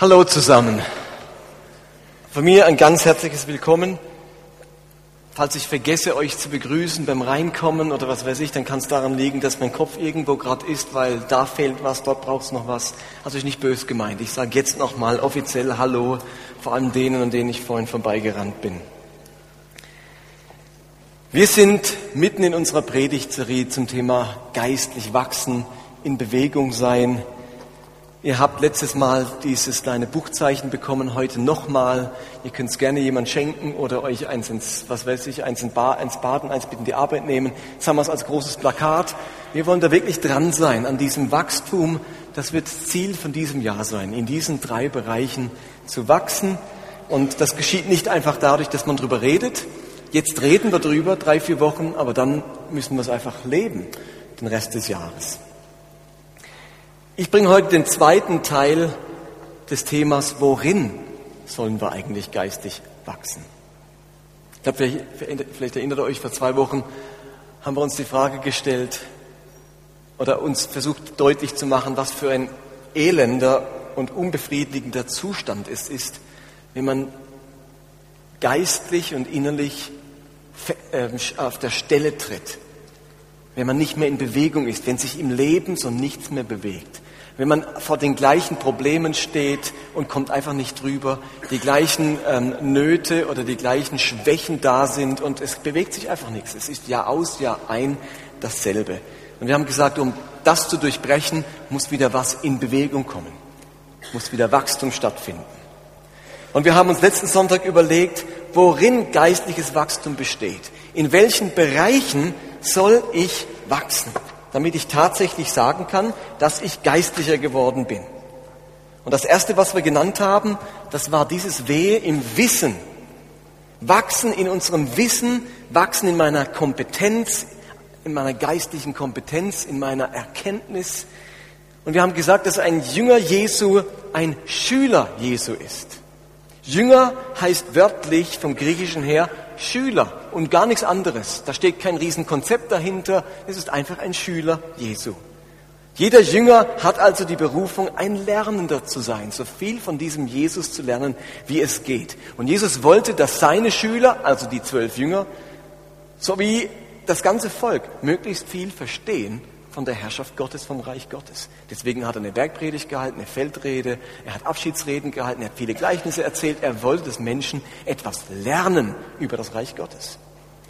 Hallo zusammen. Von mir ein ganz herzliches Willkommen. Falls ich vergesse, euch zu begrüßen beim Reinkommen oder was weiß ich, dann kann es daran liegen, dass mein Kopf irgendwo gerade ist, weil da fehlt was, dort braucht es noch was. Also ist nicht böse gemeint. Ich sage jetzt nochmal offiziell Hallo, vor allem denen, an denen ich vorhin vorbeigerannt bin. Wir sind mitten in unserer Predigtserie zum Thema geistlich wachsen, in Bewegung sein, Ihr habt letztes Mal dieses kleine Buchzeichen bekommen, heute nochmal. Ihr könnt es gerne jemand schenken oder euch eins ins, was weiß ich, eins, in Bar, ins Bad und eins mit in die Arbeit nehmen. Jetzt haben wir es als großes Plakat. Wir wollen da wirklich dran sein an diesem Wachstum. Das wird Ziel von diesem Jahr sein, in diesen drei Bereichen zu wachsen. Und das geschieht nicht einfach dadurch, dass man drüber redet. Jetzt reden wir drüber, drei, vier Wochen, aber dann müssen wir es einfach leben, den Rest des Jahres. Ich bringe heute den zweiten Teil des Themas, worin sollen wir eigentlich geistig wachsen? Ich glaube, vielleicht, vielleicht erinnert ihr euch, vor zwei Wochen haben wir uns die Frage gestellt oder uns versucht deutlich zu machen, was für ein elender und unbefriedigender Zustand es ist, wenn man geistlich und innerlich ähm, auf der Stelle tritt, wenn man nicht mehr in Bewegung ist, wenn sich im Leben so nichts mehr bewegt wenn man vor den gleichen Problemen steht und kommt einfach nicht drüber, die gleichen ähm, Nöte oder die gleichen Schwächen da sind und es bewegt sich einfach nichts. Es ist Jahr aus, Jahr ein dasselbe. Und wir haben gesagt, um das zu durchbrechen, muss wieder was in Bewegung kommen, muss wieder Wachstum stattfinden. Und wir haben uns letzten Sonntag überlegt, worin geistliches Wachstum besteht. In welchen Bereichen soll ich wachsen? Damit ich tatsächlich sagen kann, dass ich geistlicher geworden bin. Und das Erste, was wir genannt haben, das war dieses Wehe im Wissen. Wachsen in unserem Wissen, wachsen in meiner Kompetenz, in meiner geistlichen Kompetenz, in meiner Erkenntnis. Und wir haben gesagt, dass ein Jünger Jesu ein Schüler Jesu ist. Jünger heißt wörtlich vom Griechischen her Schüler und gar nichts anderes. Da steht kein Riesenkonzept dahinter. Es ist einfach ein Schüler Jesu. Jeder Jünger hat also die Berufung, ein Lernender zu sein, so viel von diesem Jesus zu lernen, wie es geht. Und Jesus wollte, dass seine Schüler, also die zwölf Jünger, sowie das ganze Volk möglichst viel verstehen von der Herrschaft Gottes, vom Reich Gottes. Deswegen hat er eine Bergpredigt gehalten, eine Feldrede, er hat Abschiedsreden gehalten, er hat viele Gleichnisse erzählt. Er wollte, dass Menschen etwas lernen über das Reich Gottes.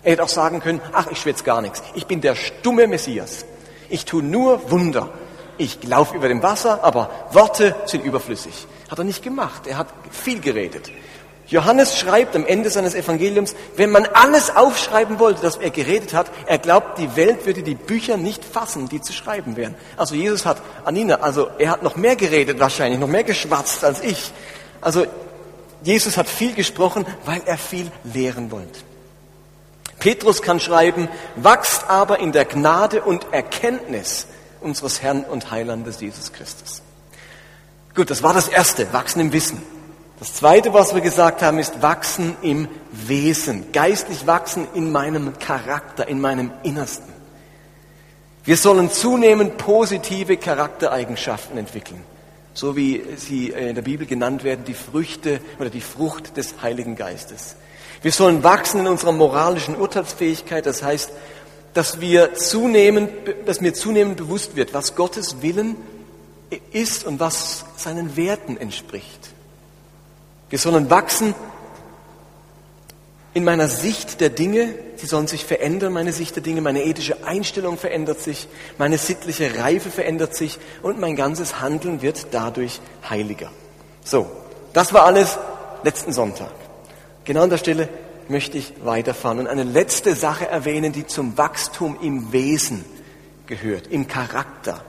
Er hätte auch sagen können, ach, ich schwätze gar nichts. Ich bin der stumme Messias. Ich tue nur Wunder. Ich laufe über dem Wasser, aber Worte sind überflüssig. Hat er nicht gemacht. Er hat viel geredet. Johannes schreibt am Ende seines Evangeliums, wenn man alles aufschreiben wollte, das er geredet hat, er glaubt, die Welt würde die Bücher nicht fassen, die zu schreiben wären. Also Jesus hat, Anina, also er hat noch mehr geredet wahrscheinlich, noch mehr geschwatzt als ich. Also Jesus hat viel gesprochen, weil er viel lehren wollte. Petrus kann schreiben, wachst aber in der Gnade und Erkenntnis unseres Herrn und Heilandes Jesus Christus. Gut, das war das Erste, wachsen im Wissen. Das Zweite, was wir gesagt haben, ist wachsen im Wesen, geistlich wachsen in meinem Charakter, in meinem Innersten. Wir sollen zunehmend positive Charaktereigenschaften entwickeln, so wie sie in der Bibel genannt werden, die Früchte oder die Frucht des Heiligen Geistes. Wir sollen wachsen in unserer moralischen Urteilsfähigkeit, das heißt, dass wir zunehmend, dass mir zunehmend bewusst wird, was Gottes Willen ist und was seinen Werten entspricht. Wir sollen wachsen in meiner Sicht der Dinge. Sie sollen sich verändern, meine Sicht der Dinge. Meine ethische Einstellung verändert sich. Meine sittliche Reife verändert sich. Und mein ganzes Handeln wird dadurch heiliger. So, das war alles letzten Sonntag. Genau an der Stelle möchte ich weiterfahren und eine letzte Sache erwähnen, die zum Wachstum im Wesen gehört, im Charakter.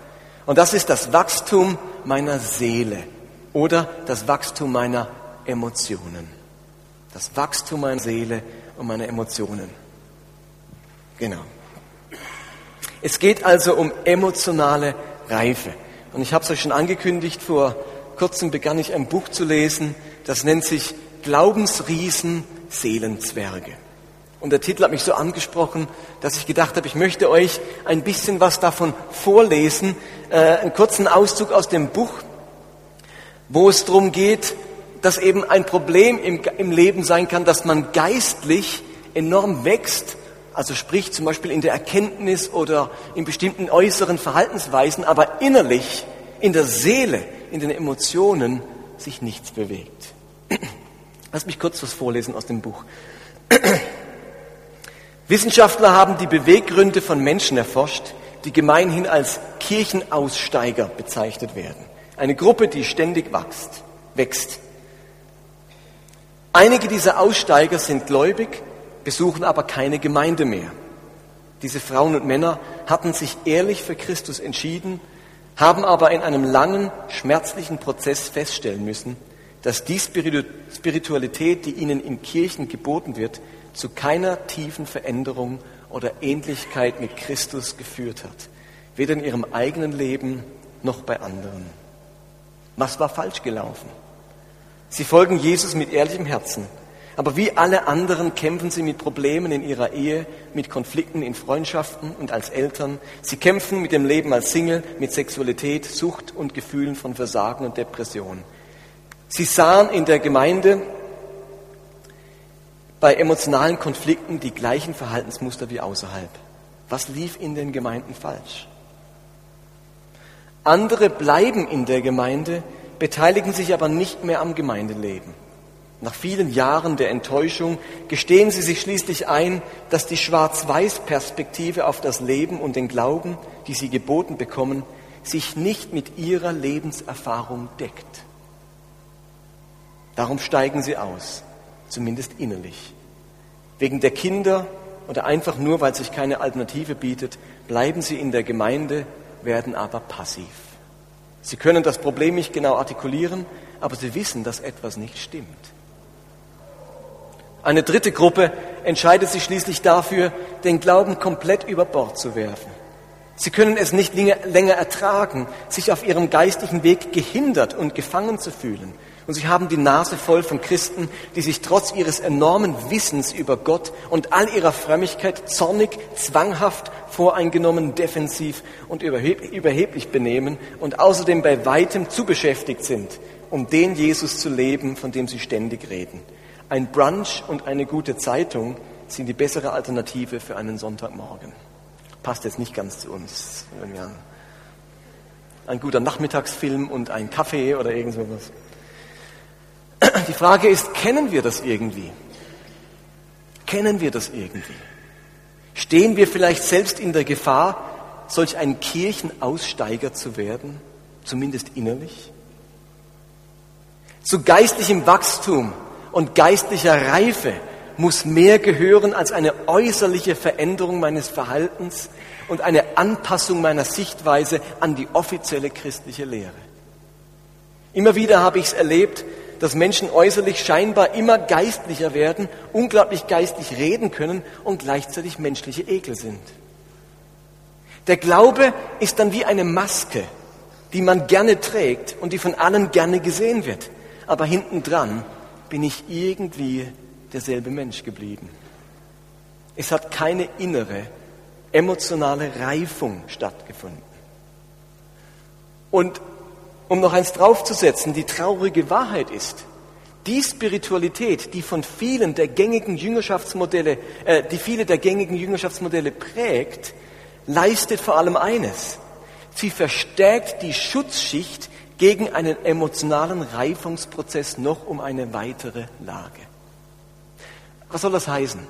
Und das ist das Wachstum meiner Seele oder das Wachstum meiner Emotionen. Das Wachstum meiner Seele und meiner Emotionen. Genau. Es geht also um emotionale Reife. Und ich habe es euch schon angekündigt, vor kurzem begann ich ein Buch zu lesen, das nennt sich Glaubensriesen, Seelenzwerge. Und der Titel hat mich so angesprochen, dass ich gedacht habe, ich möchte euch ein bisschen was davon vorlesen, äh, einen kurzen Auszug aus dem Buch wo es darum geht, dass eben ein Problem im, im Leben sein kann, dass man geistlich enorm wächst, also sprich zum Beispiel in der Erkenntnis oder in bestimmten äußeren Verhaltensweisen, aber innerlich, in der Seele, in den Emotionen sich nichts bewegt. Lass mich kurz was vorlesen aus dem Buch. Wissenschaftler haben die Beweggründe von Menschen erforscht, die gemeinhin als Kirchenaussteiger bezeichnet werden. Eine Gruppe, die ständig wächst. wächst. Einige dieser Aussteiger sind gläubig, besuchen aber keine Gemeinde mehr. Diese Frauen und Männer hatten sich ehrlich für Christus entschieden, haben aber in einem langen, schmerzlichen Prozess feststellen müssen, dass die Spiritualität, die ihnen in Kirchen geboten wird, zu keiner tiefen Veränderung oder Ähnlichkeit mit Christus geführt hat. Weder in ihrem eigenen Leben noch bei anderen. Was war falsch gelaufen? Sie folgen Jesus mit ehrlichem Herzen. Aber wie alle anderen kämpfen sie mit Problemen in ihrer Ehe, mit Konflikten in Freundschaften und als Eltern. Sie kämpfen mit dem Leben als Single, mit Sexualität, Sucht und Gefühlen von Versagen und Depression. Sie sahen in der Gemeinde bei emotionalen Konflikten die gleichen Verhaltensmuster wie außerhalb. Was lief in den Gemeinden falsch? Andere bleiben in der Gemeinde, beteiligen sich aber nicht mehr am Gemeindeleben. Nach vielen Jahren der Enttäuschung gestehen sie sich schließlich ein, dass die Schwarz-Weiß-Perspektive auf das Leben und den Glauben, die sie geboten bekommen, sich nicht mit ihrer Lebenserfahrung deckt. Darum steigen sie aus, zumindest innerlich. Wegen der Kinder oder einfach nur, weil sich keine Alternative bietet, bleiben sie in der Gemeinde, werden aber passiv. Sie können das Problem nicht genau artikulieren, aber sie wissen, dass etwas nicht stimmt. Eine dritte Gruppe entscheidet sich schließlich dafür, den Glauben komplett über Bord zu werfen. Sie können es nicht länger ertragen, sich auf ihrem geistlichen Weg gehindert und gefangen zu fühlen. Und sie haben die Nase voll von Christen, die sich trotz ihres enormen Wissens über Gott und all ihrer Frömmigkeit zornig, zwanghaft, voreingenommen, defensiv und überheblich benehmen und außerdem bei weitem zu beschäftigt sind, um den Jesus zu leben, von dem sie ständig reden. Ein Brunch und eine gute Zeitung sind die bessere Alternative für einen Sonntagmorgen. Passt jetzt nicht ganz zu uns. Ein guter Nachmittagsfilm und ein Kaffee oder irgend sowas. Die Frage ist, kennen wir das irgendwie? Kennen wir das irgendwie? Stehen wir vielleicht selbst in der Gefahr, solch ein Kirchenaussteiger zu werden, zumindest innerlich? Zu geistlichem Wachstum und geistlicher Reife muss mehr gehören als eine äußerliche Veränderung meines Verhaltens und eine Anpassung meiner Sichtweise an die offizielle christliche Lehre. Immer wieder habe ich es erlebt, dass Menschen äußerlich scheinbar immer geistlicher werden, unglaublich geistlich reden können und gleichzeitig menschliche Ekel sind. Der Glaube ist dann wie eine Maske, die man gerne trägt und die von allen gerne gesehen wird. Aber hinten dran bin ich irgendwie derselbe Mensch geblieben. Es hat keine innere, emotionale Reifung stattgefunden. Und um noch eins draufzusetzen, die traurige Wahrheit ist, die Spiritualität, die von vielen der gängigen Jüngerschaftsmodelle, äh, die viele der gängigen Jüngerschaftsmodelle prägt, leistet vor allem eines. Sie verstärkt die Schutzschicht gegen einen emotionalen Reifungsprozess noch um eine weitere Lage. Was soll das heißen?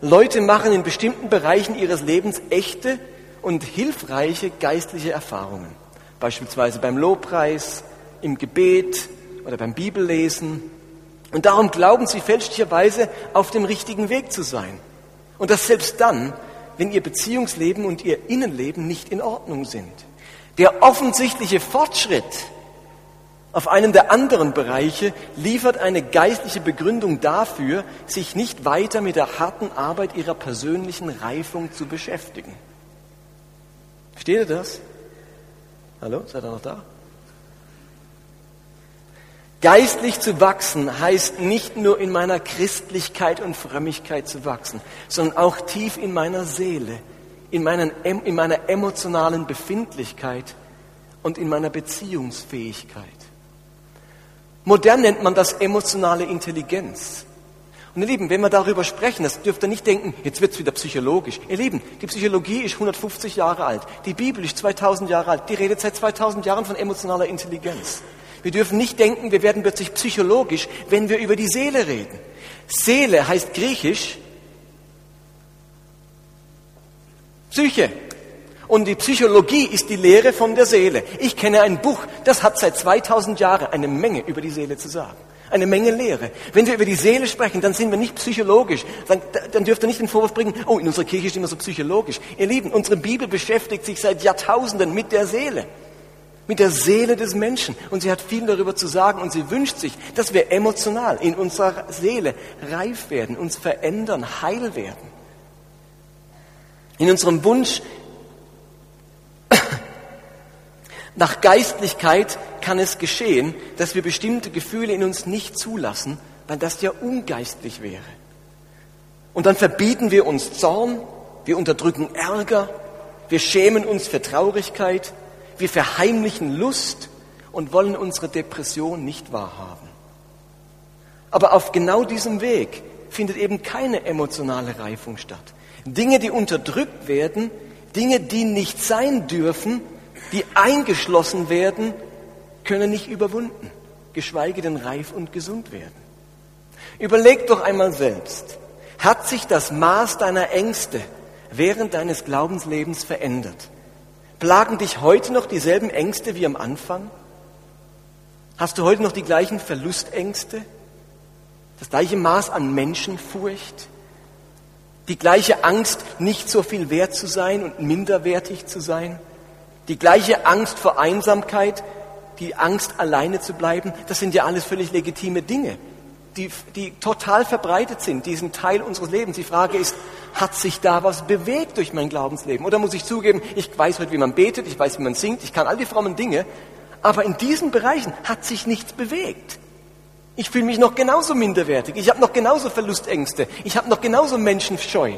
Leute machen in bestimmten Bereichen ihres Lebens echte und hilfreiche geistliche Erfahrungen. Beispielsweise beim Lobpreis, im Gebet oder beim Bibellesen. Und darum glauben sie fälschlicherweise auf dem richtigen Weg zu sein. Und das selbst dann, wenn ihr Beziehungsleben und ihr Innenleben nicht in Ordnung sind. Der offensichtliche Fortschritt auf einem der anderen Bereiche liefert eine geistliche Begründung dafür, sich nicht weiter mit der harten Arbeit ihrer persönlichen Reifung zu beschäftigen. Versteht ihr das? Hallo, seid ihr noch da? Geistlich zu wachsen heißt nicht nur in meiner Christlichkeit und Frömmigkeit zu wachsen, sondern auch tief in meiner Seele, in, meinen, in meiner emotionalen Befindlichkeit und in meiner Beziehungsfähigkeit. Modern nennt man das emotionale Intelligenz. Und ihr Lieben, wenn wir darüber sprechen, das dürft ihr nicht denken, jetzt wird's wieder psychologisch. Ihr Lieben, die Psychologie ist 150 Jahre alt, die Bibel ist 2000 Jahre alt, die redet seit 2000 Jahren von emotionaler Intelligenz. Wir dürfen nicht denken, wir werden plötzlich psychologisch, wenn wir über die Seele reden. Seele heißt griechisch Psyche. Und die Psychologie ist die Lehre von der Seele. Ich kenne ein Buch, das hat seit 2000 Jahren eine Menge über die Seele zu sagen. Eine Menge Lehre. Wenn wir über die Seele sprechen, dann sind wir nicht psychologisch. Dann, dann dürft ihr nicht den Vorwurf bringen, oh, in unserer Kirche ist immer so psychologisch. Ihr Lieben, unsere Bibel beschäftigt sich seit Jahrtausenden mit der Seele. Mit der Seele des Menschen. Und sie hat viel darüber zu sagen und sie wünscht sich, dass wir emotional in unserer Seele reif werden, uns verändern, heil werden. In unserem Wunsch nach Geistlichkeit kann es geschehen, dass wir bestimmte Gefühle in uns nicht zulassen, weil das ja ungeistlich wäre. Und dann verbieten wir uns Zorn, wir unterdrücken Ärger, wir schämen uns für Traurigkeit, wir verheimlichen Lust und wollen unsere Depression nicht wahrhaben. Aber auf genau diesem Weg findet eben keine emotionale Reifung statt. Dinge, die unterdrückt werden, Dinge, die nicht sein dürfen, die eingeschlossen werden, können nicht überwunden, geschweige denn reif und gesund werden. Überleg doch einmal selbst, hat sich das Maß deiner Ängste während deines Glaubenslebens verändert? Plagen dich heute noch dieselben Ängste wie am Anfang? Hast du heute noch die gleichen Verlustängste? Das gleiche Maß an Menschenfurcht? Die gleiche Angst, nicht so viel wert zu sein und minderwertig zu sein? Die gleiche Angst vor Einsamkeit, die Angst, alleine zu bleiben, das sind ja alles völlig legitime Dinge, die, die total verbreitet sind, die sind Teil unseres Lebens. Die Frage ist, hat sich da was bewegt durch mein Glaubensleben? Oder muss ich zugeben, ich weiß heute, wie man betet, ich weiß, wie man singt, ich kann all die frommen Dinge, aber in diesen Bereichen hat sich nichts bewegt. Ich fühle mich noch genauso minderwertig, ich habe noch genauso Verlustängste, ich habe noch genauso Menschenscheu.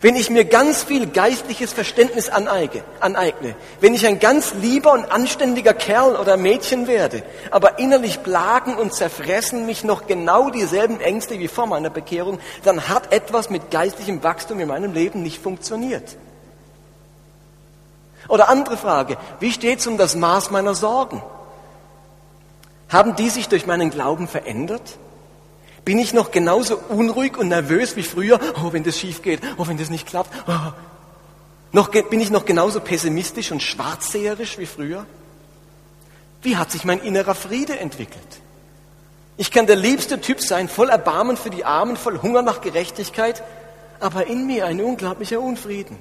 Wenn ich mir ganz viel geistliches Verständnis aneigne, aneigne, wenn ich ein ganz lieber und anständiger Kerl oder Mädchen werde, aber innerlich plagen und zerfressen mich noch genau dieselben Ängste wie vor meiner Bekehrung, dann hat etwas mit geistlichem Wachstum in meinem Leben nicht funktioniert. Oder andere Frage, wie steht es um das Maß meiner Sorgen? Haben die sich durch meinen Glauben verändert? Bin ich noch genauso unruhig und nervös wie früher? Oh, wenn das schief geht, oh, wenn das nicht klappt. Oh. Noch, bin ich noch genauso pessimistisch und schwarzseherisch wie früher? Wie hat sich mein innerer Friede entwickelt? Ich kann der liebste Typ sein, voll Erbarmen für die Armen, voll Hunger nach Gerechtigkeit, aber in mir ein unglaublicher Unfrieden.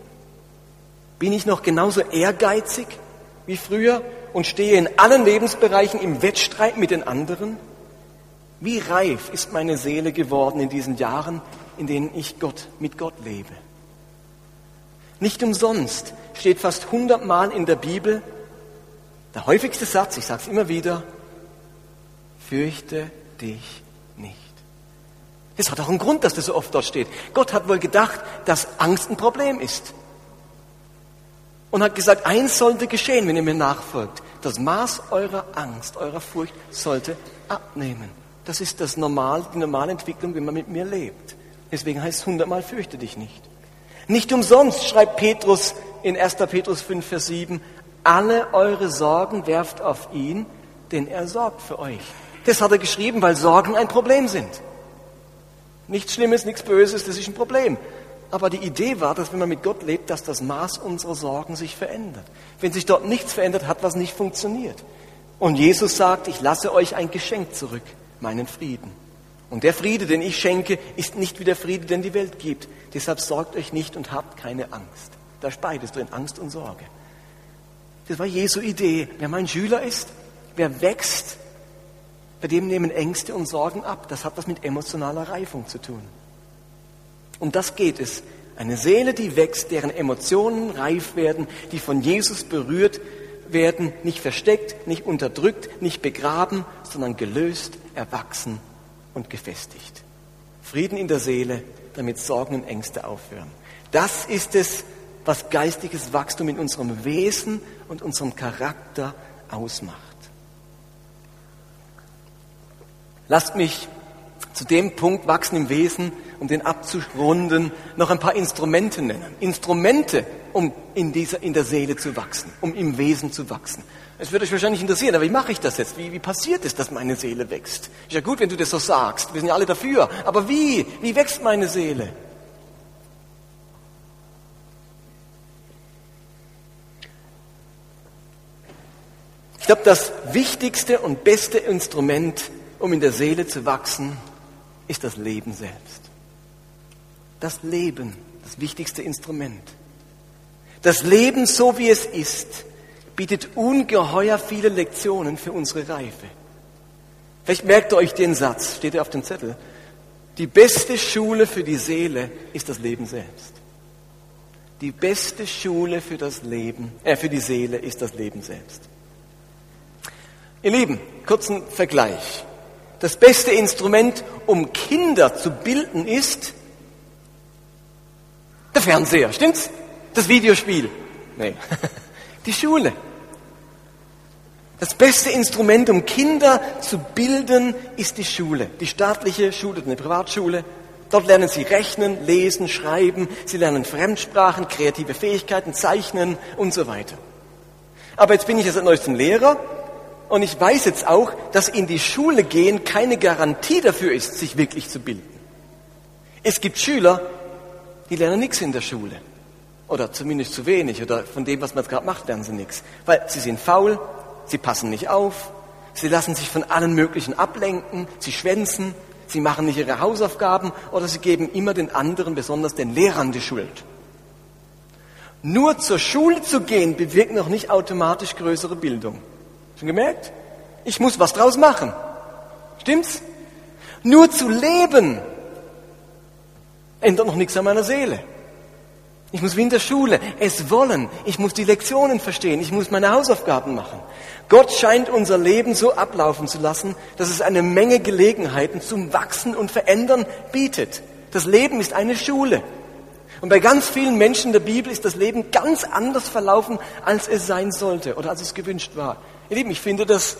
Bin ich noch genauso ehrgeizig wie früher und stehe in allen Lebensbereichen im Wettstreit mit den anderen? Wie reif ist meine Seele geworden in diesen Jahren, in denen ich Gott, mit Gott lebe? Nicht umsonst steht fast hundertmal in der Bibel der häufigste Satz, ich sage es immer wieder, fürchte dich nicht. Es hat auch einen Grund, dass das so oft dort steht. Gott hat wohl gedacht, dass Angst ein Problem ist. Und hat gesagt, eins sollte geschehen, wenn ihr mir nachfolgt. Das Maß eurer Angst, eurer Furcht sollte abnehmen. Das ist das normal, die normale Entwicklung, wenn man mit mir lebt. Deswegen heißt es hundertmal, fürchte dich nicht. Nicht umsonst schreibt Petrus in 1. Petrus 5, Vers 7, alle eure Sorgen werft auf ihn, denn er sorgt für euch. Das hat er geschrieben, weil Sorgen ein Problem sind. Nichts Schlimmes, nichts Böses, das ist ein Problem. Aber die Idee war, dass wenn man mit Gott lebt, dass das Maß unserer Sorgen sich verändert. Wenn sich dort nichts verändert, hat was nicht funktioniert. Und Jesus sagt, ich lasse euch ein Geschenk zurück meinen Frieden. Und der Friede, den ich schenke, ist nicht wie der Friede, den die Welt gibt. Deshalb sorgt euch nicht und habt keine Angst. Da ist beides drin, Angst und Sorge. Das war Jesu Idee. Wer mein Schüler ist, wer wächst, bei dem nehmen Ängste und Sorgen ab. Das hat was mit emotionaler Reifung zu tun. Um das geht es. Eine Seele, die wächst, deren Emotionen reif werden, die von Jesus berührt werden, nicht versteckt, nicht unterdrückt, nicht begraben, sondern gelöst, erwachsen und gefestigt. Frieden in der Seele, damit Sorgen und Ängste aufhören. Das ist es, was geistiges Wachstum in unserem Wesen und unserem Charakter ausmacht. Lasst mich zu dem Punkt wachsen im Wesen, um den abzurunden, noch ein paar Instrumente nennen. Instrumente, um in, dieser, in der Seele zu wachsen, um im Wesen zu wachsen. Es würde euch wahrscheinlich interessieren, aber wie mache ich das jetzt? Wie, wie passiert es, dass meine Seele wächst? Ist ja gut, wenn du das so sagst. Wir sind ja alle dafür. Aber wie? Wie wächst meine Seele? Ich glaube, das wichtigste und beste Instrument, um in der Seele zu wachsen, ist das Leben selbst. Das Leben, das wichtigste Instrument. Das Leben, so wie es ist, bietet ungeheuer viele Lektionen für unsere Reife. Vielleicht merkt ihr euch den Satz, steht er auf dem Zettel. Die beste Schule für die Seele ist das Leben selbst. Die beste Schule für das Leben, äh, für die Seele ist das Leben selbst. Ihr Lieben, kurzen Vergleich. Das beste Instrument, um Kinder zu bilden, ist der Fernseher, stimmt's? Das Videospiel. Nee. Die Schule. Das beste Instrument, um Kinder zu bilden, ist die Schule. Die staatliche Schule, eine Privatschule. Dort lernen sie rechnen, lesen, schreiben. Sie lernen Fremdsprachen, kreative Fähigkeiten, zeichnen und so weiter. Aber jetzt bin ich ja seit neuestem Lehrer und ich weiß jetzt auch, dass in die Schule gehen keine Garantie dafür ist, sich wirklich zu bilden. Es gibt Schüler, die lernen nichts in der Schule. Oder zumindest zu wenig. Oder von dem, was man jetzt gerade macht, lernen sie nichts. Weil sie sind faul, sie passen nicht auf, sie lassen sich von allen möglichen ablenken, sie schwänzen, sie machen nicht ihre Hausaufgaben oder sie geben immer den anderen, besonders den Lehrern, die Schuld. Nur zur Schule zu gehen bewirkt noch nicht automatisch größere Bildung. Schon gemerkt? Ich muss was draus machen. Stimmt's? Nur zu leben ändert noch nichts an meiner Seele. Ich muss wie in der Schule es wollen. Ich muss die Lektionen verstehen. Ich muss meine Hausaufgaben machen. Gott scheint unser Leben so ablaufen zu lassen, dass es eine Menge Gelegenheiten zum Wachsen und Verändern bietet. Das Leben ist eine Schule. Und bei ganz vielen Menschen der Bibel ist das Leben ganz anders verlaufen, als es sein sollte oder als es gewünscht war. Ihr Lieben, ich finde das,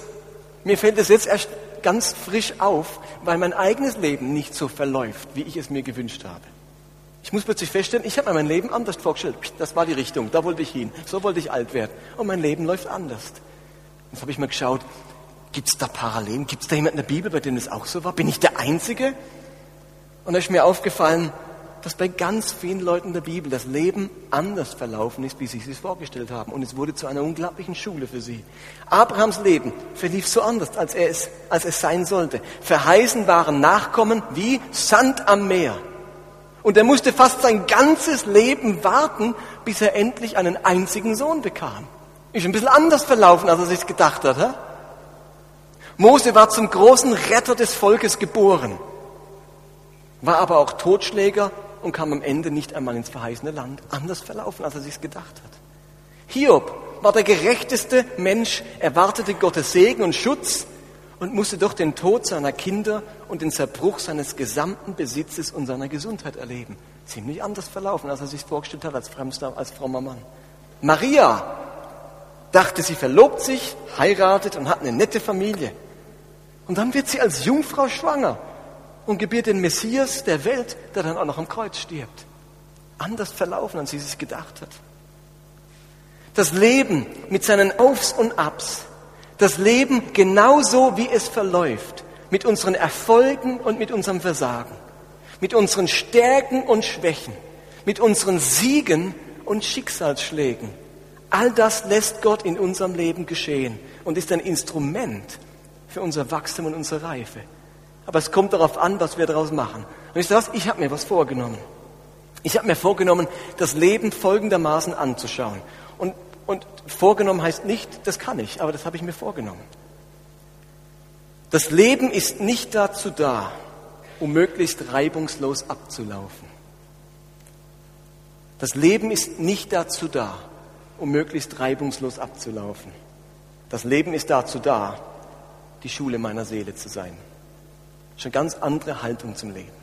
mir fällt es jetzt erst ganz frisch auf, weil mein eigenes Leben nicht so verläuft, wie ich es mir gewünscht habe. Ich muss plötzlich feststellen, ich habe mir mein Leben anders vorgestellt. Das war die Richtung, da wollte ich hin. So wollte ich alt werden. Und mein Leben läuft anders. Jetzt habe ich mal geschaut, gibt es da Parallelen? Gibt es da jemanden in der Bibel, bei dem es auch so war? Bin ich der Einzige? Und da ist mir aufgefallen, dass bei ganz vielen Leuten der Bibel das Leben anders verlaufen ist, wie sie es vorgestellt haben. Und es wurde zu einer unglaublichen Schule für sie. Abrahams Leben verlief so anders, als, er es, als es sein sollte. Verheißen waren Nachkommen wie Sand am Meer. Und er musste fast sein ganzes Leben warten, bis er endlich einen einzigen Sohn bekam. Ist ein bisschen anders verlaufen, als er sich gedacht hat. He? Mose war zum großen Retter des Volkes geboren, war aber auch Totschläger und kam am Ende nicht einmal ins verheißene Land. Anders verlaufen, als er sich gedacht hat. Hiob war der gerechteste Mensch, erwartete Gottes Segen und Schutz und musste doch den Tod seiner Kinder und den Zerbruch seines gesamten Besitzes und seiner Gesundheit erleben. Ziemlich anders verlaufen, als er sich vorgestellt hat als, fremster, als frommer Mann. Maria dachte, sie verlobt sich, heiratet und hat eine nette Familie. Und dann wird sie als Jungfrau schwanger und gebiert den Messias der Welt, der dann auch noch am Kreuz stirbt. Anders verlaufen, als sie sich gedacht hat. Das Leben mit seinen Aufs und Abs, das Leben genauso wie es verläuft, mit unseren Erfolgen und mit unserem Versagen, mit unseren Stärken und Schwächen, mit unseren Siegen und Schicksalsschlägen, All das lässt Gott in unserem Leben geschehen und ist ein Instrument für unser Wachstum und unsere Reife. Aber es kommt darauf an, was wir daraus machen. Und ich sage, ich habe mir was vorgenommen. Ich habe mir vorgenommen, das Leben folgendermaßen anzuschauen. Und, und vorgenommen heißt nicht, das kann ich, aber das habe ich mir vorgenommen. Das Leben ist nicht dazu da, um möglichst reibungslos abzulaufen. Das Leben ist nicht dazu da, um möglichst reibungslos abzulaufen. Das Leben ist dazu da, die Schule meiner Seele zu sein. Schon ganz andere Haltung zum Leben.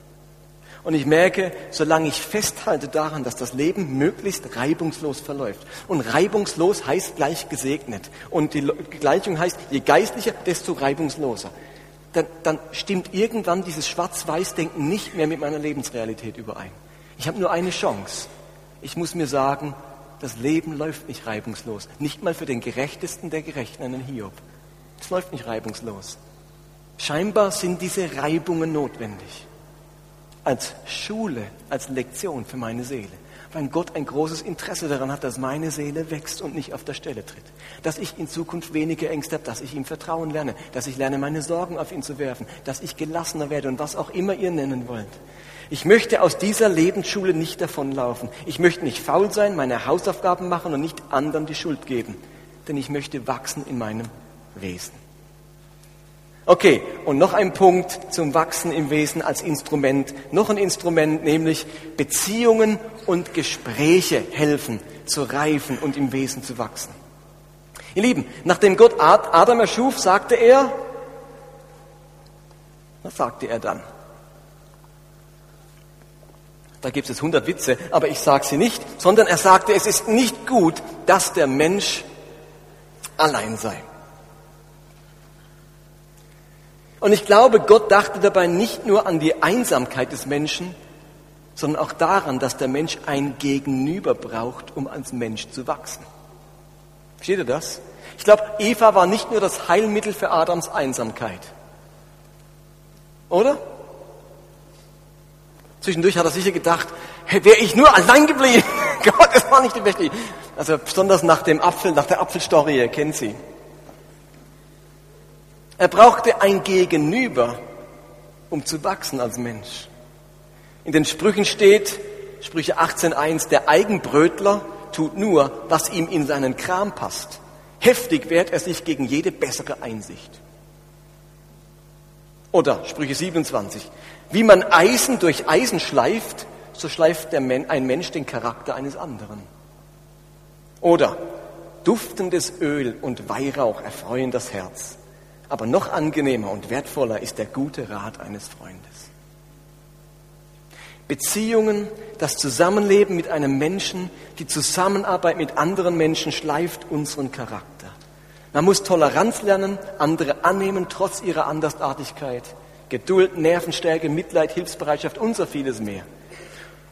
Und ich merke, solange ich festhalte daran, dass das Leben möglichst reibungslos verläuft. Und reibungslos heißt gleich gesegnet. Und die Gleichung heißt, je geistlicher, desto reibungsloser. dann, dann stimmt irgendwann dieses Schwarz-Weiß-Denken nicht mehr mit meiner Lebensrealität überein. Ich habe nur eine Chance. Ich muss mir sagen, das Leben läuft nicht reibungslos. Nicht mal für den Gerechtesten der Gerechten, einen Hiob. Es läuft nicht reibungslos. Scheinbar sind diese Reibungen notwendig. Als Schule, als Lektion für meine Seele weil Gott ein großes Interesse daran hat, dass meine Seele wächst und nicht auf der Stelle tritt. Dass ich in Zukunft weniger Ängste habe, dass ich ihm vertrauen lerne, dass ich lerne, meine Sorgen auf ihn zu werfen, dass ich gelassener werde und was auch immer ihr nennen wollt. Ich möchte aus dieser Lebensschule nicht davonlaufen. Ich möchte nicht faul sein, meine Hausaufgaben machen und nicht anderen die Schuld geben. Denn ich möchte wachsen in meinem Wesen. Okay, und noch ein Punkt zum Wachsen im Wesen als Instrument. Noch ein Instrument, nämlich Beziehungen und Gespräche helfen zu reifen und im Wesen zu wachsen. Ihr Lieben, nachdem Gott Adam erschuf, sagte er, was sagte er dann? Da gibt es hundert Witze, aber ich sage sie nicht, sondern er sagte, es ist nicht gut, dass der Mensch allein sei. Und ich glaube, Gott dachte dabei nicht nur an die Einsamkeit des Menschen, sondern auch daran, dass der Mensch ein Gegenüber braucht, um als Mensch zu wachsen. Versteht ihr das? Ich glaube, Eva war nicht nur das Heilmittel für Adams Einsamkeit. Oder? Zwischendurch hat er sicher gedacht, hey, wäre ich nur allein geblieben. Gott, das war nicht die beste. Also besonders nach dem Apfel, nach der Apfelstory, kennt sie. Er brauchte ein Gegenüber, um zu wachsen als Mensch. In den Sprüchen steht, Sprüche 18.1, der Eigenbrötler tut nur, was ihm in seinen Kram passt. Heftig wehrt er sich gegen jede bessere Einsicht. Oder Sprüche 27, wie man Eisen durch Eisen schleift, so schleift ein Mensch den Charakter eines anderen. Oder duftendes Öl und Weihrauch erfreuen das Herz. Aber noch angenehmer und wertvoller ist der gute Rat eines Freundes. Beziehungen, das Zusammenleben mit einem Menschen, die Zusammenarbeit mit anderen Menschen schleift unseren Charakter. Man muss Toleranz lernen, andere annehmen trotz ihrer Andersartigkeit. Geduld, Nervenstärke, Mitleid, Hilfsbereitschaft und so vieles mehr.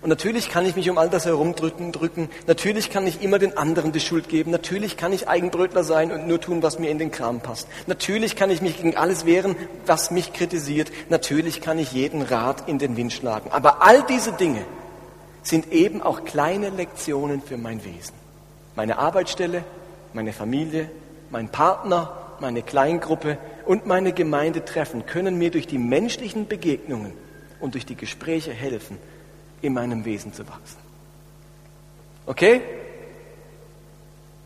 Und natürlich kann ich mich um all das herumdrücken, drücken. Natürlich kann ich immer den anderen die Schuld geben. Natürlich kann ich Eigenbrötler sein und nur tun, was mir in den Kram passt. Natürlich kann ich mich gegen alles wehren, was mich kritisiert. Natürlich kann ich jeden Rat in den Wind schlagen. Aber all diese Dinge sind eben auch kleine Lektionen für mein Wesen. Meine Arbeitsstelle, meine Familie, mein Partner, meine Kleingruppe und meine Gemeindetreffen können mir durch die menschlichen Begegnungen und durch die Gespräche helfen, in meinem Wesen zu wachsen. Okay?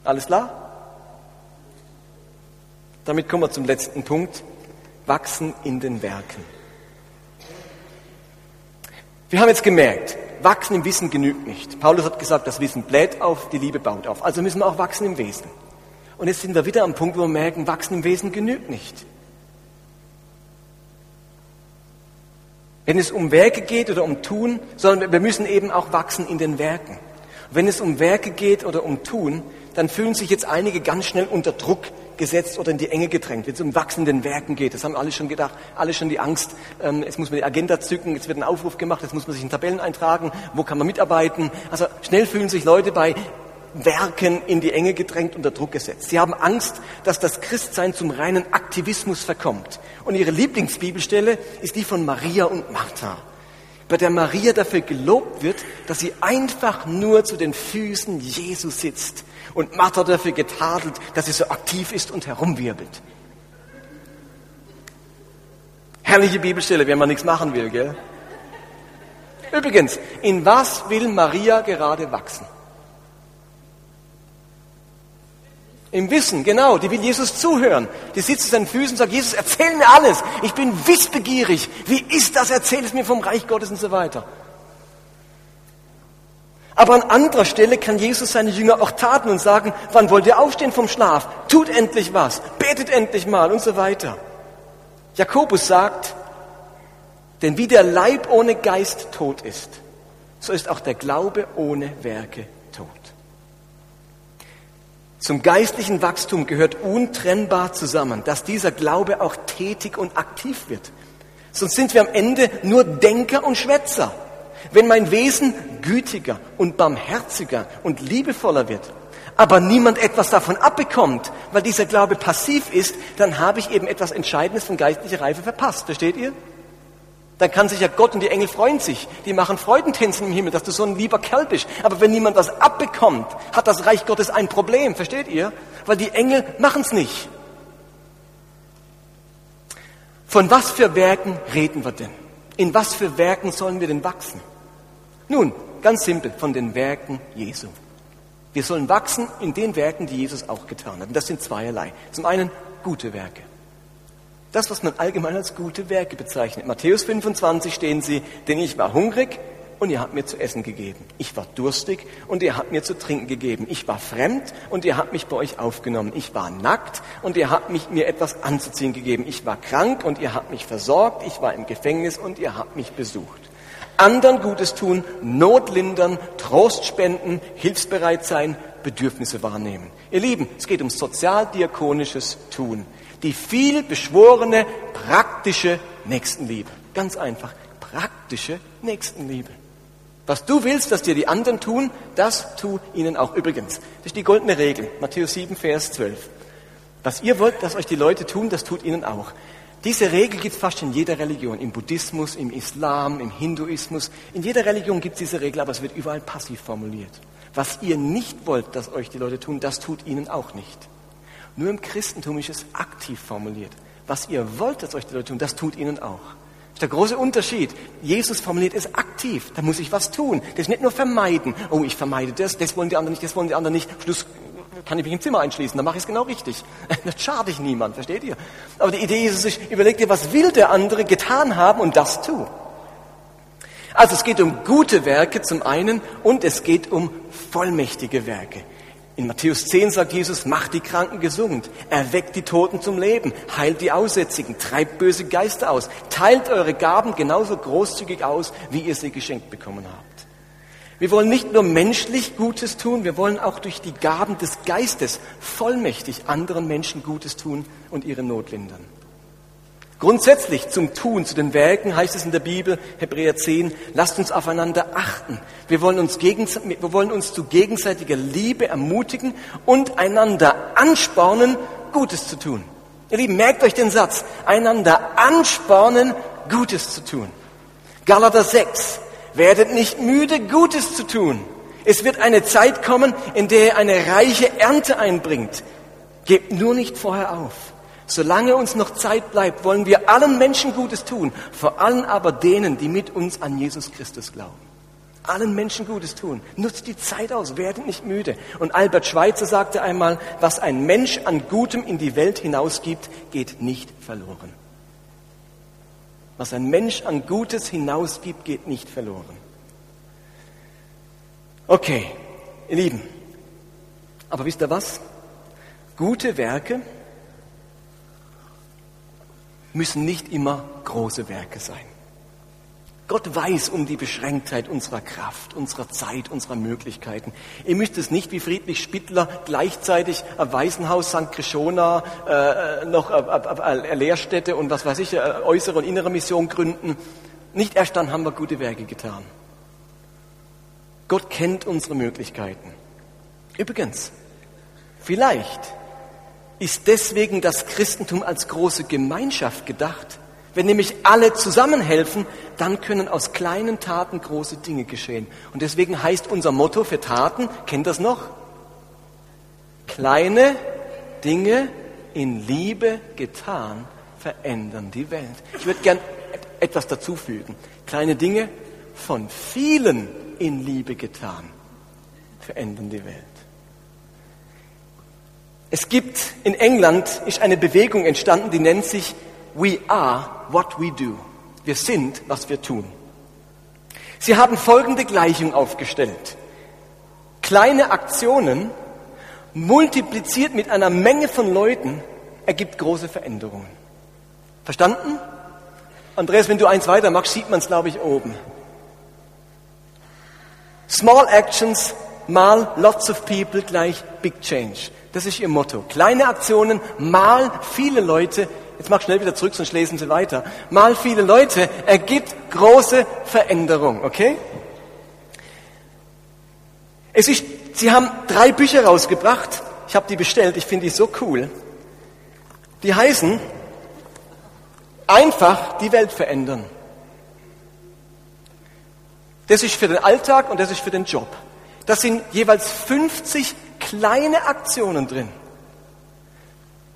Alles klar? Damit kommen wir zum letzten Punkt. Wachsen in den Werken. Wir haben jetzt gemerkt, wachsen im Wissen genügt nicht. Paulus hat gesagt, das Wissen bläht auf, die Liebe baut auf. Also müssen wir auch wachsen im Wesen. Und jetzt sind wir wieder am Punkt, wo wir merken, wachsen im Wesen genügt nicht. Wenn es um Werke geht oder um Tun, sondern wir müssen eben auch wachsen in den Werken. Wenn es um Werke geht oder um Tun, dann fühlen sich jetzt einige ganz schnell unter Druck gesetzt oder in die Enge gedrängt. Wenn es um wachsenden Werken geht, das haben alle schon gedacht, alle schon die Angst, ähm, jetzt muss man die Agenda zücken, jetzt wird ein Aufruf gemacht, jetzt muss man sich in Tabellen eintragen, wo kann man mitarbeiten. Also schnell fühlen sich Leute bei Werken in die Enge gedrängt, unter Druck gesetzt. Sie haben Angst, dass das Christsein zum reinen Aktivismus verkommt. Und ihre Lieblingsbibelstelle ist die von Maria und Martha, bei der Maria dafür gelobt wird, dass sie einfach nur zu den Füßen Jesus sitzt und Martha dafür getadelt, dass sie so aktiv ist und herumwirbelt. Herrliche Bibelstelle, wenn man nichts machen will, gell? Übrigens, in was will Maria gerade wachsen? Im Wissen, genau. Die will Jesus zuhören. Die sitzt zu seinen Füßen und sagt, Jesus, erzähl mir alles. Ich bin wissbegierig. Wie ist das? Erzähl es mir vom Reich Gottes und so weiter. Aber an anderer Stelle kann Jesus seine Jünger auch taten und sagen, wann wollt ihr aufstehen vom Schlaf? Tut endlich was. Betet endlich mal und so weiter. Jakobus sagt, denn wie der Leib ohne Geist tot ist, so ist auch der Glaube ohne Werke Zum geistlichen Wachstum gehört untrennbar zusammen, dass dieser Glaube auch tätig und aktiv wird. Sonst sind wir am Ende nur Denker und Schwätzer. Wenn mein Wesen gütiger und barmherziger und liebevoller wird, aber niemand etwas davon abbekommt, weil dieser Glaube passiv ist, dann habe ich eben etwas Entscheidendes von geistlicher Reife verpasst. Versteht ihr? Dann kann sich ja Gott und die Engel freuen sich. Die machen Freudentänzen im Himmel, dass du so ein lieber Kerl bist. Aber wenn niemand was abbekommt, hat das Reich Gottes ein Problem. Versteht ihr? Weil die Engel machen es nicht. Von was für Werken reden wir denn? In was für Werken sollen wir denn wachsen? Nun, ganz simpel, von den Werken Jesu. Wir sollen wachsen in den Werken, die Jesus auch getan hat. Und das sind zweierlei. Zum einen gute Werke. Das, was man allgemein als gute Werke bezeichnet. Matthäus 25 stehen sie, denn ich war hungrig und ihr habt mir zu essen gegeben. Ich war durstig und ihr habt mir zu trinken gegeben. Ich war fremd und ihr habt mich bei euch aufgenommen. Ich war nackt und ihr habt mich, mir etwas anzuziehen gegeben. Ich war krank und ihr habt mich versorgt. Ich war im Gefängnis und ihr habt mich besucht. Andern Gutes tun, Not lindern, Trost spenden, hilfsbereit sein, Bedürfnisse wahrnehmen. Ihr Lieben, es geht um sozialdiakonisches Tun die viel beschworene praktische Nächstenliebe. Ganz einfach, praktische Nächstenliebe. Was du willst, dass dir die anderen tun, das tu ihnen auch übrigens. Das ist die goldene Regel, Matthäus 7, Vers 12. Was ihr wollt, dass euch die Leute tun, das tut ihnen auch. Diese Regel gibt es fast in jeder Religion, im Buddhismus, im Islam, im Hinduismus. In jeder Religion gibt es diese Regel, aber es wird überall passiv formuliert. Was ihr nicht wollt, dass euch die Leute tun, das tut ihnen auch nicht. Nur im Christentum ist es aktiv formuliert. Was ihr wollt, dass euch die Leute tun, das tut ihnen auch. Das ist der große Unterschied. Jesus formuliert es aktiv. Da muss ich was tun. Das ist nicht nur vermeiden. Oh, ich vermeide das, das wollen die anderen nicht, das wollen die anderen nicht. Schluss kann ich mich im Zimmer einschließen, dann mache ich es genau richtig. Das schade ich niemand, versteht ihr? Aber die Idee ist es, überleg dir, was will der andere getan haben und das tu. Also es geht um gute Werke zum einen und es geht um vollmächtige Werke. In Matthäus 10 sagt Jesus, macht die Kranken gesund, erweckt die Toten zum Leben, heilt die Aussätzigen, treibt böse Geister aus, teilt eure Gaben genauso großzügig aus, wie ihr sie geschenkt bekommen habt. Wir wollen nicht nur menschlich Gutes tun, wir wollen auch durch die Gaben des Geistes vollmächtig anderen Menschen Gutes tun und ihre Not lindern. Grundsätzlich zum Tun, zu den Werken heißt es in der Bibel, Hebräer 10, lasst uns aufeinander achten. Wir wollen uns, wir wollen uns zu gegenseitiger Liebe ermutigen und einander anspornen, Gutes zu tun. Ihr Lieben, merkt euch den Satz, einander anspornen, Gutes zu tun. Galater 6, werdet nicht müde, Gutes zu tun. Es wird eine Zeit kommen, in der ihr eine reiche Ernte einbringt. Gebt nur nicht vorher auf. Solange uns noch Zeit bleibt, wollen wir allen Menschen Gutes tun, vor allem aber denen, die mit uns an Jesus Christus glauben. Allen Menschen Gutes tun. Nutzt die Zeit aus, werdet nicht müde. Und Albert Schweitzer sagte einmal, was ein Mensch an Gutem in die Welt hinausgibt, geht nicht verloren. Was ein Mensch an Gutes hinausgibt, geht nicht verloren. Okay, ihr Lieben. Aber wisst ihr was? Gute Werke müssen nicht immer große Werke sein. Gott weiß um die Beschränktheit unserer Kraft, unserer Zeit, unserer Möglichkeiten. Ihr müsst es nicht wie Friedrich Spittler gleichzeitig ein Waisenhaus St. Krishona, äh, noch eine Lehrstätte und was weiß ich, eine äußere und innere Mission gründen. Nicht erst dann haben wir gute Werke getan. Gott kennt unsere Möglichkeiten. Übrigens, vielleicht ist deswegen das Christentum als große Gemeinschaft gedacht. Wenn nämlich alle zusammenhelfen, dann können aus kleinen Taten große Dinge geschehen. Und deswegen heißt unser Motto für Taten, kennt das noch? Kleine Dinge in Liebe getan verändern die Welt. Ich würde gern etwas dazufügen. Kleine Dinge von vielen in Liebe getan verändern die Welt. Es gibt in England ist eine Bewegung entstanden, die nennt sich We are what we do. Wir sind, was wir tun. Sie haben folgende Gleichung aufgestellt. Kleine Aktionen multipliziert mit einer Menge von Leuten ergibt große Veränderungen. Verstanden? Andreas, wenn du eins weiter machst, sieht man es, glaube ich, oben. Small actions mal lots of people gleich big change. Das ist ihr Motto. Kleine Aktionen, mal viele Leute, jetzt mach schnell wieder zurück, sonst lesen Sie weiter, mal viele Leute ergibt große Veränderung, okay? Es ist, Sie haben drei Bücher rausgebracht, ich habe die bestellt, ich finde die so cool. Die heißen einfach die Welt verändern. Das ist für den Alltag und das ist für den Job. Das sind jeweils 50 kleine Aktionen drin.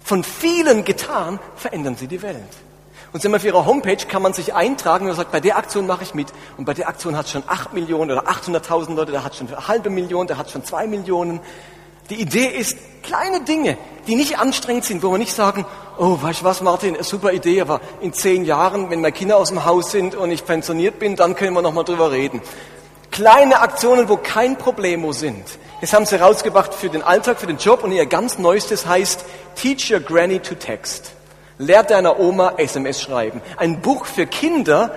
Von vielen getan verändern sie die Welt. Und sind wir auf ihrer Homepage kann man sich eintragen und sagt, bei der Aktion mache ich mit. Und bei der Aktion hat schon 8 Millionen oder 800.000 Leute, der hat schon eine halbe Million, der hat schon 2 Millionen. Die Idee ist, kleine Dinge, die nicht anstrengend sind, wo wir nicht sagen, oh, weißt du was, Martin, super Idee, aber in zehn Jahren, wenn meine Kinder aus dem Haus sind und ich pensioniert bin, dann können wir nochmal drüber reden. Kleine Aktionen, wo kein Problemo sind. Das haben sie rausgebracht für den Alltag, für den Job und ihr ganz neuestes heißt Teach Your Granny to Text. Lehrt deiner Oma SMS schreiben. Ein Buch für Kinder,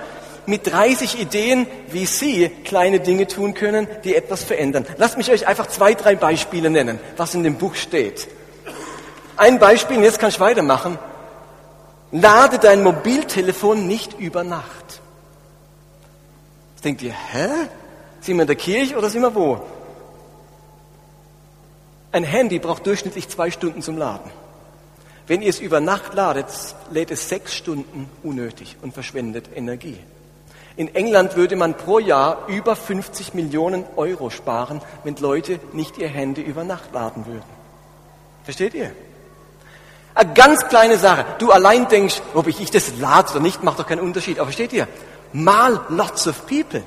mit 30 Ideen, wie Sie kleine Dinge tun können, die etwas verändern. Lasst mich euch einfach zwei, drei Beispiele nennen, was in dem Buch steht. Ein Beispiel, und jetzt kann ich weitermachen. Lade dein Mobiltelefon nicht über Nacht. Denkt ihr, hä? Sind wir in der Kirche oder sind wir wo? Ein Handy braucht durchschnittlich zwei Stunden zum Laden. Wenn ihr es über Nacht ladet, lädt es sechs Stunden unnötig und verschwendet Energie. In England würde man pro Jahr über 50 Millionen Euro sparen, wenn Leute nicht ihr Handy über Nacht laden würden. Versteht ihr? Eine ganz kleine Sache. Du allein denkst, ob ich das lade oder nicht, macht doch keinen Unterschied. Aber versteht ihr? Mal lots of people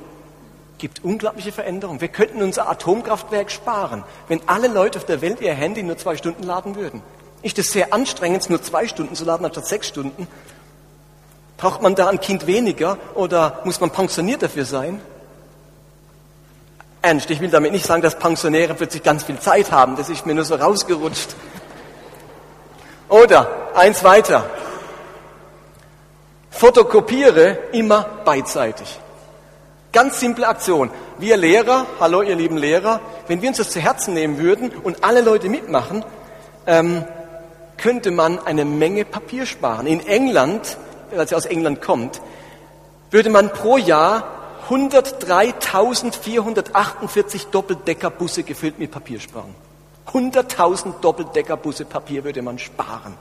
gibt unglaubliche Veränderungen. Wir könnten unser Atomkraftwerk sparen, wenn alle Leute auf der Welt ihr Handy nur zwei Stunden laden würden. Ist es sehr anstrengend, nur zwei Stunden zu laden anstatt sechs Stunden? Braucht man da ein Kind weniger oder muss man pensioniert dafür sein? Ernst, ich will damit nicht sagen, dass Pensionäre plötzlich ganz viel Zeit haben. Das ist mir nur so rausgerutscht. Oder eins weiter. Fotokopiere immer beidseitig. Ganz simple Aktion. Wir Lehrer, hallo ihr lieben Lehrer, wenn wir uns das zu Herzen nehmen würden und alle Leute mitmachen, ähm, könnte man eine Menge Papier sparen. In England als er aus England kommt, würde man pro Jahr 103.448 Doppeldeckerbusse gefüllt mit Papier sparen. 100.000 Doppeldeckerbusse Papier würde man sparen,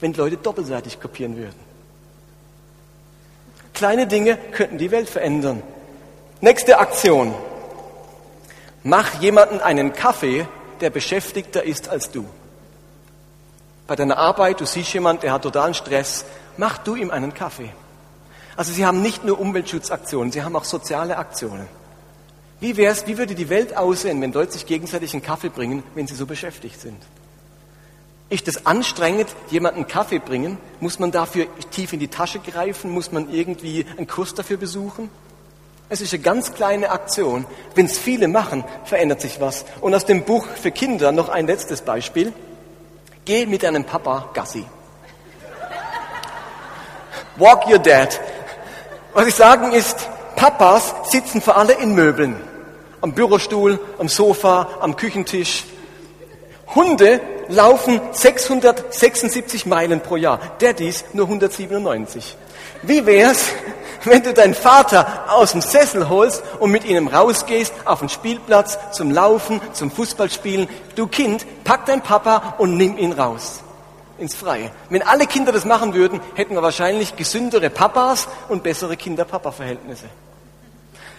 wenn Leute doppelseitig kopieren würden. Kleine Dinge könnten die Welt verändern. Nächste Aktion. Mach jemanden einen Kaffee, der beschäftigter ist als du. Bei deiner Arbeit, du siehst jemanden, der hat totalen Stress, mach du ihm einen Kaffee. Also sie haben nicht nur Umweltschutzaktionen, sie haben auch soziale Aktionen. Wie wär's, wie würde die Welt aussehen, wenn Leute sich gegenseitig einen Kaffee bringen, wenn sie so beschäftigt sind? Ist das anstrengend, jemanden Kaffee bringen? Muss man dafür tief in die Tasche greifen? Muss man irgendwie einen Kurs dafür besuchen? Es ist eine ganz kleine Aktion. Wenn es viele machen, verändert sich was. Und aus dem Buch für Kinder noch ein letztes Beispiel. Geh mit deinem Papa Gassi. Walk your dad. Was ich sagen ist, Papas sitzen für alle in Möbeln. Am Bürostuhl, am Sofa, am Küchentisch. Hunde laufen 676 Meilen pro Jahr. Daddys nur 197. Wie wär's, wenn du deinen Vater aus dem Sessel holst und mit ihm rausgehst auf den Spielplatz zum Laufen, zum Fußballspielen? Du Kind, pack deinen Papa und nimm ihn raus ins Freie. Wenn alle Kinder das machen würden, hätten wir wahrscheinlich gesündere Papas und bessere Kinder-Papa-Verhältnisse.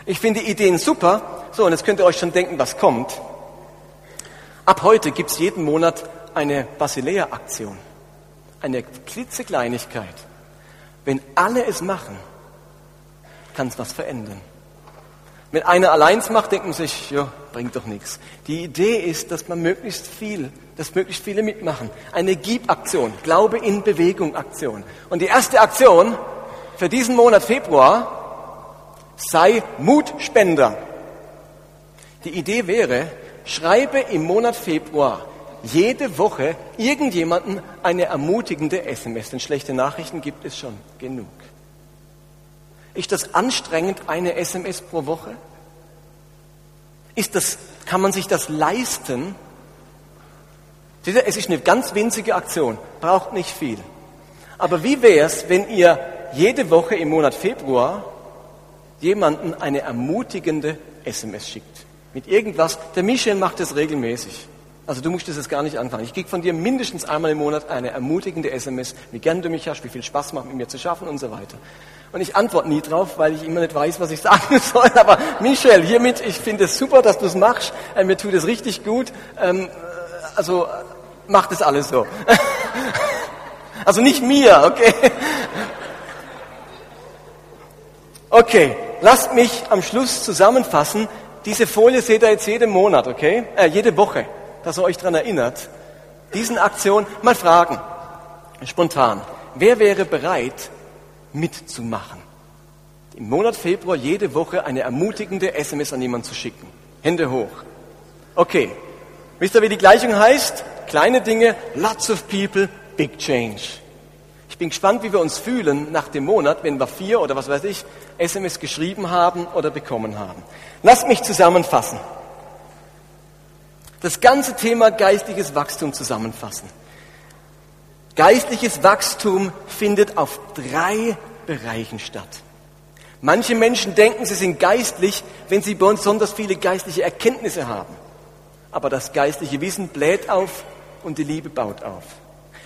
Ich finde Ideen super. So, und jetzt könnt ihr euch schon denken, was kommt. Ab heute gibt es jeden Monat eine Basilea-Aktion. Eine klitzekleinigkeit. Wenn alle es machen, kann es was verändern. Wenn einer allein macht, denkt man sich, ja, bringt doch nichts. Die Idee ist, dass man möglichst viel, dass möglichst viele mitmachen. Eine Gib-Aktion, Glaube in Bewegung Aktion. Und die erste Aktion für diesen Monat Februar sei Mutspender. Die Idee wäre, schreibe im Monat Februar jede Woche irgendjemanden eine ermutigende SMS, denn schlechte Nachrichten gibt es schon genug. Ist das anstrengend, eine SMS pro Woche? Ist das Kann man sich das leisten? Es ist eine ganz winzige Aktion, braucht nicht viel. Aber wie wäre es, wenn ihr jede Woche im Monat Februar jemanden eine ermutigende SMS schickt? Mit irgendwas. Der Michel macht das regelmäßig. Also du musst das gar nicht anfangen. Ich kriege von dir mindestens einmal im Monat eine ermutigende SMS, wie gern du mich hast, wie viel Spaß macht, mit mir zu schaffen und so weiter. Und ich antworte nie drauf, weil ich immer nicht weiß, was ich sagen soll. Aber Michel, hiermit, ich finde es super, dass du es machst. Äh, mir tut es richtig gut. Ähm, also mach das alles so. also nicht mir, okay? Okay, lasst mich am Schluss zusammenfassen. Diese Folie seht ihr jetzt jeden Monat, okay? Äh, jede Woche dass er euch daran erinnert, diesen Aktionen mal fragen, spontan, wer wäre bereit mitzumachen? Im Monat Februar jede Woche eine ermutigende SMS an jemanden zu schicken. Hände hoch. Okay. Wisst ihr, wie die Gleichung heißt? Kleine Dinge, lots of people, big change. Ich bin gespannt, wie wir uns fühlen nach dem Monat, wenn wir vier oder was weiß ich, SMS geschrieben haben oder bekommen haben. Lasst mich zusammenfassen das ganze Thema geistliches Wachstum zusammenfassen. Geistliches Wachstum findet auf drei Bereichen statt. Manche Menschen denken, sie sind geistlich, wenn sie besonders viele geistliche Erkenntnisse haben. Aber das geistliche Wissen bläht auf und die Liebe baut auf.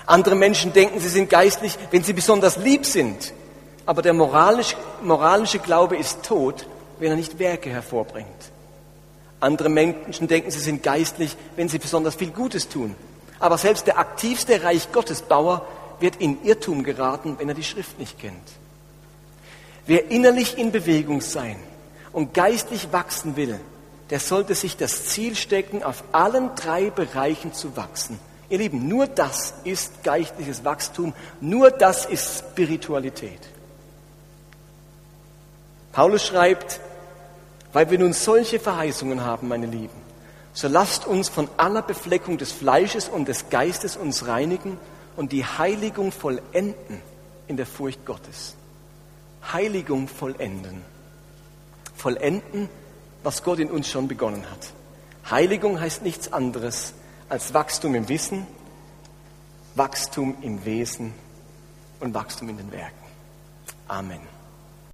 Andere Menschen denken, sie sind geistlich, wenn sie besonders lieb sind. Aber der moralisch, moralische Glaube ist tot, wenn er nicht Werke hervorbringt. Andere Menschen denken, sie sind geistlich, wenn sie besonders viel Gutes tun. Aber selbst der aktivste Reich Gottesbauer wird in Irrtum geraten, wenn er die Schrift nicht kennt. Wer innerlich in Bewegung sein und geistlich wachsen will, der sollte sich das Ziel stecken, auf allen drei Bereichen zu wachsen. Ihr Lieben, nur das ist geistliches Wachstum, nur das ist Spiritualität. Paulus schreibt, weil wir nun solche Verheißungen haben, meine Lieben, so lasst uns von aller Befleckung des Fleisches und des Geistes uns reinigen und die Heiligung vollenden in der Furcht Gottes. Heiligung vollenden. Vollenden, was Gott in uns schon begonnen hat. Heiligung heißt nichts anderes als Wachstum im Wissen, Wachstum im Wesen und Wachstum in den Werken. Amen.